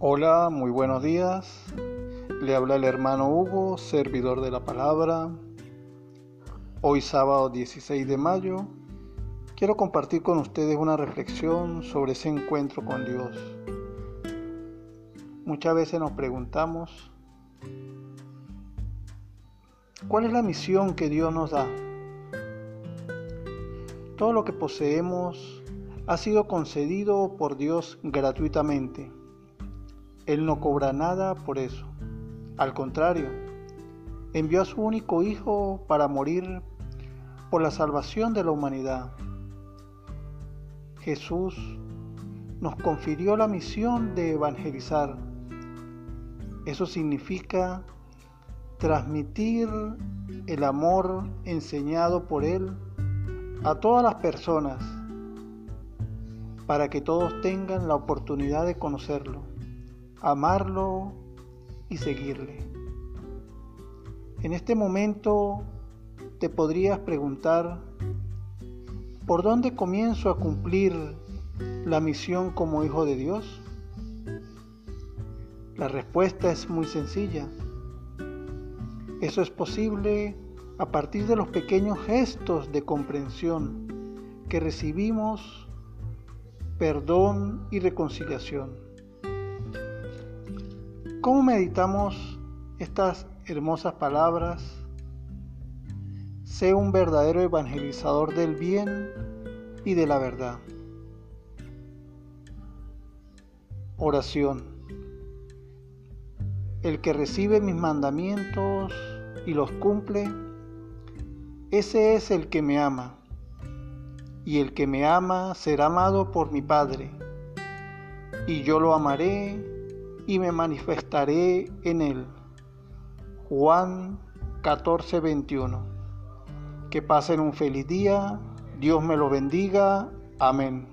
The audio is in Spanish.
Hola, muy buenos días. Le habla el hermano Hugo, servidor de la palabra. Hoy sábado 16 de mayo, quiero compartir con ustedes una reflexión sobre ese encuentro con Dios. Muchas veces nos preguntamos, ¿cuál es la misión que Dios nos da? Todo lo que poseemos ha sido concedido por Dios gratuitamente él no cobra nada por eso. Al contrario, envió a su único Hijo para morir por la salvación de la humanidad. Jesús nos confirió la misión de evangelizar. Eso significa transmitir el amor enseñado por Él a todas las personas para que todos tengan la oportunidad de conocerlo amarlo y seguirle. En este momento te podrías preguntar, ¿por dónde comienzo a cumplir la misión como hijo de Dios? La respuesta es muy sencilla. Eso es posible a partir de los pequeños gestos de comprensión que recibimos, perdón y reconciliación. ¿Cómo meditamos estas hermosas palabras? Sé un verdadero evangelizador del bien y de la verdad. Oración. El que recibe mis mandamientos y los cumple, ese es el que me ama. Y el que me ama será amado por mi Padre. Y yo lo amaré y me manifestaré en él. Juan 14, 21. Que pasen un feliz día, Dios me lo bendiga, amén.